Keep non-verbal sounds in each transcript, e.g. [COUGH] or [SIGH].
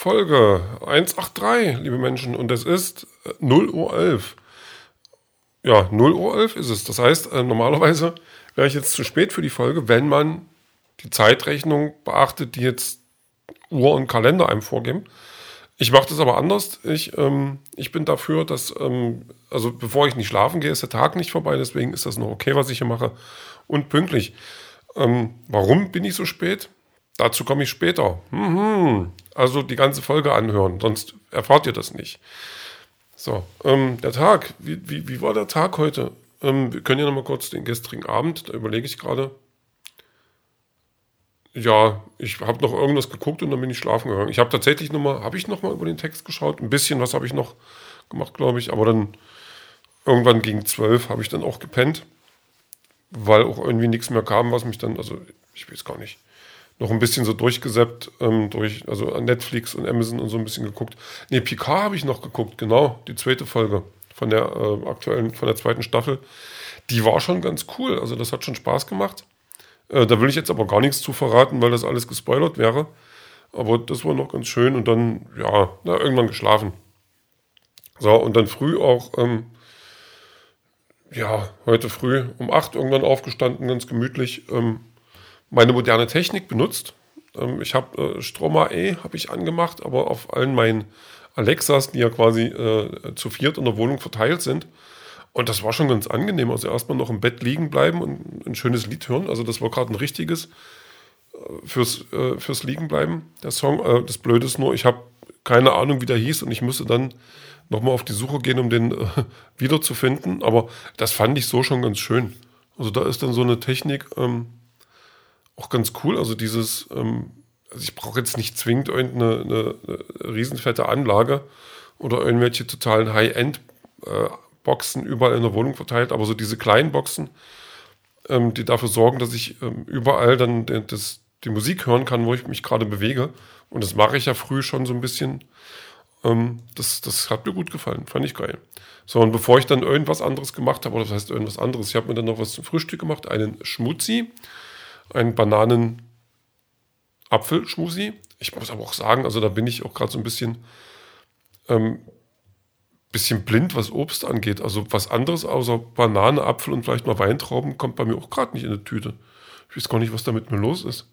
Folge 183, liebe Menschen, und es ist 0 äh, Uhr 11. Ja, 0 Uhr 11 ist es. Das heißt, äh, normalerweise wäre ich jetzt zu spät für die Folge, wenn man die Zeitrechnung beachtet, die jetzt Uhr und Kalender einem vorgeben. Ich mache das aber anders. Ich, ähm, ich bin dafür, dass, ähm, also bevor ich nicht schlafen gehe, ist der Tag nicht vorbei. Deswegen ist das noch okay, was ich hier mache. Und pünktlich. Ähm, warum bin ich so spät? Dazu komme ich später. Mhm. Also die ganze Folge anhören, sonst erfahrt ihr das nicht. So, ähm, der Tag. Wie, wie, wie war der Tag heute? Ähm, wir können ja nochmal kurz den gestrigen Abend, da überlege ich gerade. Ja, ich habe noch irgendwas geguckt und dann bin ich schlafen gegangen. Ich habe tatsächlich nochmal, habe ich nochmal über den Text geschaut? Ein bisschen was habe ich noch gemacht, glaube ich. Aber dann irgendwann gegen zwölf habe ich dann auch gepennt, weil auch irgendwie nichts mehr kam, was mich dann, also ich weiß gar nicht, noch ein bisschen so durchgesäppt, ähm, durch, also Netflix und Amazon und so ein bisschen geguckt. Ne, Picard habe ich noch geguckt, genau, die zweite Folge von der äh, aktuellen, von der zweiten Staffel. Die war schon ganz cool, also das hat schon Spaß gemacht. Äh, da will ich jetzt aber gar nichts zu verraten, weil das alles gespoilert wäre. Aber das war noch ganz schön und dann, ja, na, irgendwann geschlafen. So, und dann früh auch, ähm, ja, heute früh um 8 irgendwann aufgestanden, ganz gemütlich, ähm, meine moderne Technik benutzt. Ähm, ich habe äh, Stroma E habe ich angemacht, aber auf allen meinen Alexas, die ja quasi äh, zu viert in der Wohnung verteilt sind, und das war schon ganz angenehm. Also erstmal noch im Bett liegen bleiben und ein schönes Lied hören. Also das war gerade ein richtiges äh, fürs, äh, fürs Liegen bleiben, der Song. Äh, das Blöde ist nur, ich habe keine Ahnung, wie der hieß und ich musste dann nochmal auf die Suche gehen, um den äh, [LAUGHS] wiederzufinden. Aber das fand ich so schon ganz schön. Also da ist dann so eine Technik ähm, auch ganz cool. Also dieses, ähm, also ich brauche jetzt nicht zwingend irgendeine eine, eine riesenfette Anlage oder irgendwelche totalen High-End- äh, überall in der Wohnung verteilt, aber so diese kleinen Boxen, ähm, die dafür sorgen, dass ich ähm, überall dann das, die Musik hören kann, wo ich mich gerade bewege. Und das mache ich ja früh schon so ein bisschen. Ähm, das, das hat mir gut gefallen, fand ich geil. So, und bevor ich dann irgendwas anderes gemacht habe, oder das heißt irgendwas anderes, ich habe mir dann noch was zum Frühstück gemacht, einen Schmutzi, einen Bananen Apfelschmusi. Ich muss aber auch sagen, also da bin ich auch gerade so ein bisschen ähm, bisschen blind, was Obst angeht. Also was anderes außer Banane, Apfel und vielleicht mal Weintrauben kommt bei mir auch gerade nicht in die Tüte. Ich weiß gar nicht, was da mit mir los ist.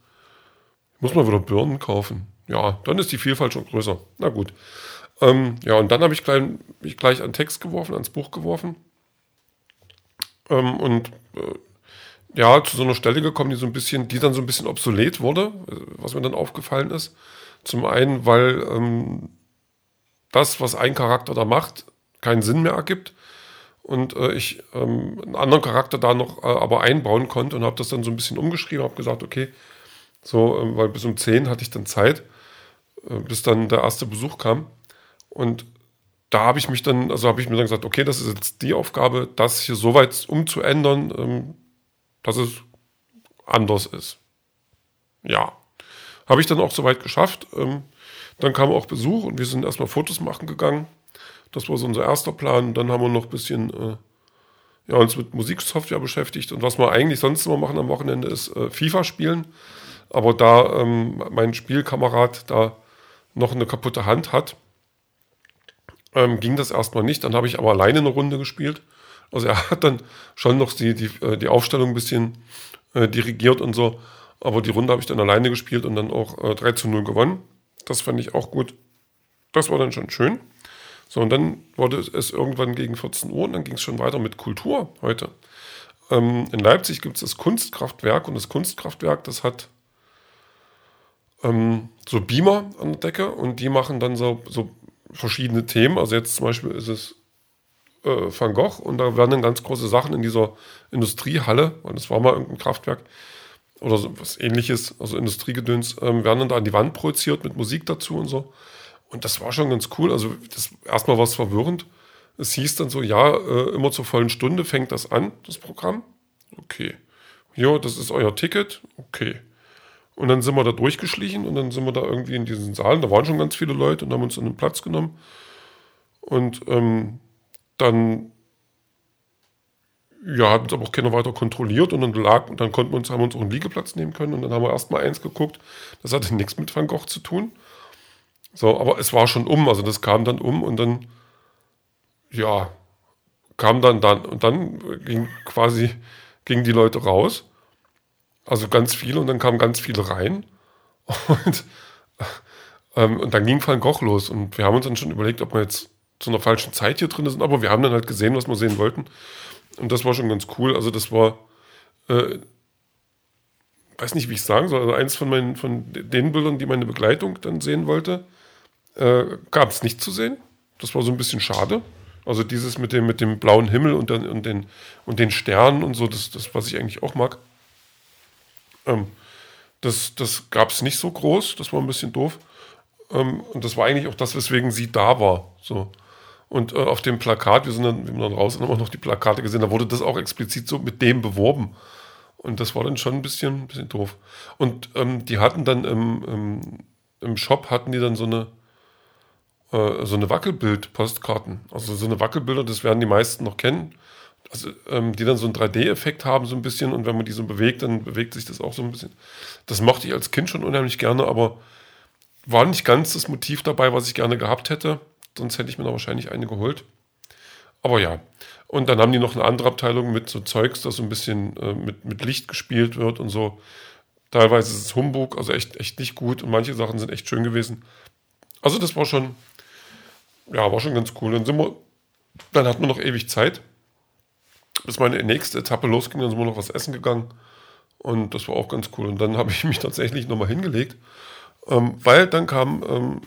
Ich muss mal wieder Birnen kaufen. Ja, dann ist die Vielfalt schon größer. Na gut. Ähm, ja, und dann habe ich gleich, mich gleich an Text geworfen, ans Buch geworfen. Ähm, und äh, ja, zu so einer Stelle gekommen, die so ein bisschen, die dann so ein bisschen obsolet wurde, was mir dann aufgefallen ist. Zum einen, weil ähm, das, was ein Charakter da macht, keinen Sinn mehr ergibt. Und äh, ich ähm, einen anderen Charakter da noch äh, aber einbauen konnte und habe das dann so ein bisschen umgeschrieben, habe gesagt, okay, so, äh, weil bis um 10 hatte ich dann Zeit, äh, bis dann der erste Besuch kam. Und da habe ich mich dann, also habe ich mir dann gesagt, okay, das ist jetzt die Aufgabe, das hier so weit umzuändern, ähm, dass es anders ist. Ja. Habe ich dann auch soweit geschafft. Ähm, dann kam auch Besuch und wir sind erstmal Fotos machen gegangen. Das war so unser erster Plan. Dann haben wir noch ein bisschen äh, ja, uns mit Musiksoftware beschäftigt. Und was wir eigentlich sonst immer machen am Wochenende ist äh, FIFA spielen. Aber da ähm, mein Spielkamerad da noch eine kaputte Hand hat, ähm, ging das erstmal nicht. Dann habe ich aber alleine eine Runde gespielt. Also er hat dann schon noch die, die, äh, die Aufstellung ein bisschen äh, dirigiert und so. Aber die Runde habe ich dann alleine gespielt und dann auch äh, 3 zu 0 gewonnen. Das fand ich auch gut. Das war dann schon schön. So, und dann wurde es irgendwann gegen 14 Uhr und dann ging es schon weiter mit Kultur heute. Ähm, in Leipzig gibt es das Kunstkraftwerk und das Kunstkraftwerk, das hat ähm, so Beamer an der Decke und die machen dann so, so verschiedene Themen. Also jetzt zum Beispiel ist es äh, Van Gogh und da werden dann ganz große Sachen in dieser Industriehalle, weil das war mal irgendein Kraftwerk, oder so was ähnliches, also Industriegedöns, ähm, werden dann da an die Wand projiziert mit Musik dazu und so. Und das war schon ganz cool. Also das erstmal war es verwirrend. Es hieß dann so, ja, äh, immer zur vollen Stunde fängt das an, das Programm. Okay. Ja, das ist euer Ticket. Okay. Und dann sind wir da durchgeschlichen und dann sind wir da irgendwie in diesen Saal. Da waren schon ganz viele Leute und haben uns einen Platz genommen. Und ähm, dann ja, hat uns aber auch keiner weiter kontrolliert und dann lag, und dann konnten wir uns, haben wir uns auch einen Liegeplatz nehmen können und dann haben wir erstmal eins geguckt. Das hatte nichts mit Van Gogh zu tun. So, aber es war schon um, also das kam dann um und dann, ja, kam dann dann und dann ging quasi, gingen die Leute raus, also ganz viele und dann kamen ganz viele rein [LAUGHS] und, ähm, und dann ging Van Gogh los und wir haben uns dann schon überlegt, ob wir jetzt zu einer falschen Zeit hier drin sind, aber wir haben dann halt gesehen, was wir sehen wollten und das war schon ganz cool, also das war, äh, weiß nicht, wie ich sagen soll, also eins von meinen, von den Bildern, die meine Begleitung dann sehen wollte, äh, gab es nicht zu sehen. Das war so ein bisschen schade. Also dieses mit dem, mit dem blauen Himmel und, dann, und, den, und den Sternen und so, das, das was ich eigentlich auch mag. Ähm, das das gab es nicht so groß, das war ein bisschen doof. Ähm, und das war eigentlich auch das, weswegen sie da war. So. Und äh, auf dem Plakat, wir sind dann, wir sind dann raus und haben auch noch die Plakate gesehen, da wurde das auch explizit so mit dem beworben. Und das war dann schon ein bisschen, ein bisschen doof. Und ähm, die hatten dann im, im, im, Shop hatten die dann so eine, äh, so eine Wackelbild-Postkarten. Also so eine Wackelbilder, das werden die meisten noch kennen. Also, ähm, die dann so einen 3D-Effekt haben, so ein bisschen. Und wenn man die so bewegt, dann bewegt sich das auch so ein bisschen. Das mochte ich als Kind schon unheimlich gerne, aber war nicht ganz das Motiv dabei, was ich gerne gehabt hätte. Sonst hätte ich mir da wahrscheinlich eine geholt. Aber ja. Und dann haben die noch eine andere Abteilung mit so Zeugs, das so ein bisschen äh, mit, mit Licht gespielt wird und so. Teilweise ist es Humbug, also echt, echt nicht gut. Und manche Sachen sind echt schön gewesen. Also das war schon, ja, war schon ganz cool. Dann sind wir, dann hatten wir noch ewig Zeit, bis meine nächste Etappe losging. Dann sind wir noch was essen gegangen. Und das war auch ganz cool. Und dann [LAUGHS] habe ich mich tatsächlich nochmal hingelegt, ähm, weil dann kam, ähm,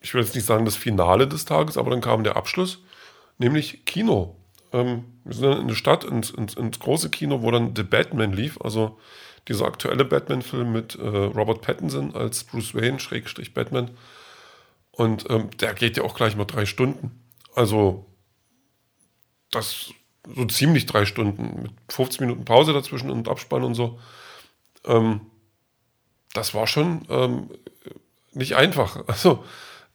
ich will jetzt nicht sagen das Finale des Tages, aber dann kam der Abschluss nämlich Kino. Ähm, wir sind dann in der Stadt, ins, ins, ins, große Kino, wo dann The Batman lief, also dieser aktuelle Batman-Film mit äh, Robert Pattinson als Bruce Wayne, Schrägstrich Batman. Und ähm, der geht ja auch gleich mal drei Stunden. Also das so ziemlich drei Stunden mit 15 Minuten Pause dazwischen und Abspann und so. Ähm, das war schon ähm, nicht einfach. [LAUGHS] Also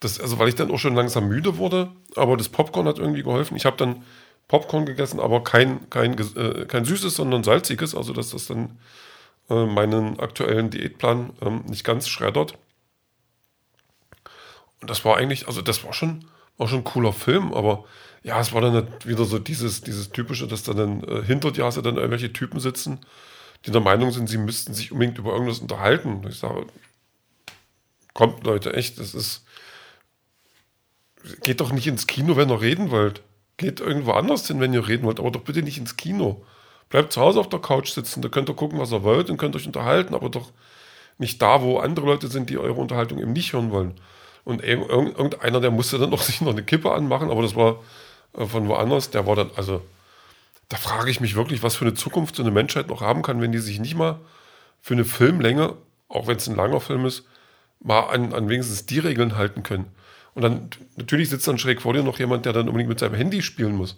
das, also weil ich dann auch schon langsam müde wurde, aber das Popcorn hat irgendwie geholfen. Ich habe dann Popcorn gegessen, aber kein, kein, äh, kein süßes, sondern salziges, also dass das dann äh, meinen aktuellen Diätplan ähm, nicht ganz schreddert. Und das war eigentlich, also das war schon, war schon ein cooler Film, aber ja, es war dann wieder so dieses, dieses typische, dass dann äh, hinter dir hast du dann irgendwelche Typen sitzen, die der Meinung sind, sie müssten sich unbedingt über irgendwas unterhalten. Ich sage, kommt Leute, echt, das ist, geht doch nicht ins Kino, wenn ihr reden wollt. Geht irgendwo anders hin, wenn ihr reden wollt, aber doch bitte nicht ins Kino. Bleibt zu Hause auf der Couch sitzen, da könnt ihr gucken, was ihr wollt und könnt euch unterhalten, aber doch nicht da, wo andere Leute sind, die eure Unterhaltung eben nicht hören wollen. Und irgendeiner, der musste dann [LAUGHS] noch sich noch eine Kippe anmachen, aber das war äh, von woanders, der war dann, also, da frage ich mich wirklich, was für eine Zukunft so eine Menschheit noch haben kann, wenn die sich nicht mal für eine Filmlänge, auch wenn es ein langer Film ist, mal an, an wenigstens die Regeln halten können. Und dann, natürlich sitzt dann schräg vor dir noch jemand, der dann unbedingt mit seinem Handy spielen muss.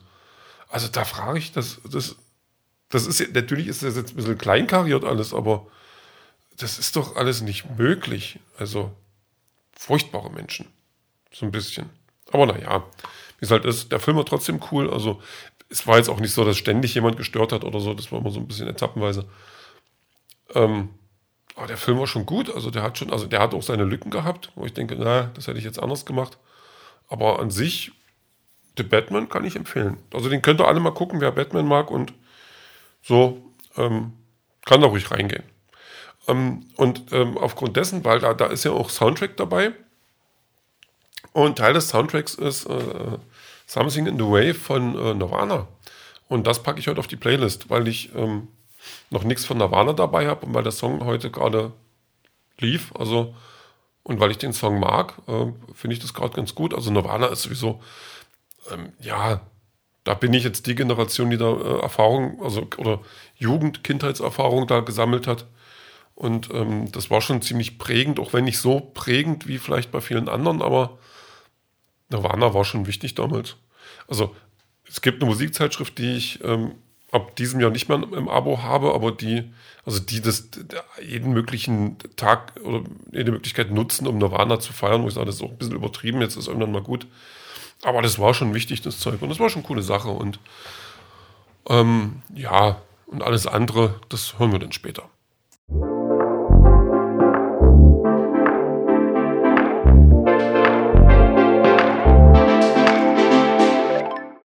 Also da frage ich, das, das, das ist, natürlich ist das jetzt ein bisschen kleinkariert alles, aber das ist doch alles nicht möglich. Also furchtbare Menschen. So ein bisschen. Aber naja, wie es halt ist, der Film war trotzdem cool. Also es war jetzt auch nicht so, dass ständig jemand gestört hat oder so. Das war immer so ein bisschen etappenweise. Ähm, aber der Film war schon gut. Also der hat schon, also der hat auch seine Lücken gehabt, wo ich denke, na, das hätte ich jetzt anders gemacht. Aber an sich, The Batman kann ich empfehlen. Also den könnt ihr alle mal gucken, wer Batman mag und so ähm, kann da ruhig reingehen. Ähm, und ähm, aufgrund dessen, weil da, da ist ja auch Soundtrack dabei. Und Teil des Soundtracks ist äh, Something in the Way von äh, Nirvana. Und das packe ich heute auf die Playlist, weil ich ähm, noch nichts von Nirvana dabei habe und weil der Song heute gerade lief, also und weil ich den Song mag, äh, finde ich das gerade ganz gut. Also Nirvana ist sowieso, ähm, ja, da bin ich jetzt die Generation, die da äh, Erfahrung, also oder Jugend, Kindheitserfahrung da gesammelt hat. Und ähm, das war schon ziemlich prägend, auch wenn nicht so prägend wie vielleicht bei vielen anderen, aber Nirvana war schon wichtig damals. Also es gibt eine Musikzeitschrift, die ich ähm, ab diesem Jahr nicht mehr im Abo habe, aber die, also die das jeden möglichen Tag oder jede Möglichkeit nutzen, um Nirvana zu feiern, wo ich sage, das ist auch ein bisschen übertrieben, jetzt ist irgendwann mal gut. Aber das war schon wichtig, das Zeug. Und das war schon eine coole Sache. Und ähm, ja, und alles andere, das hören wir dann später.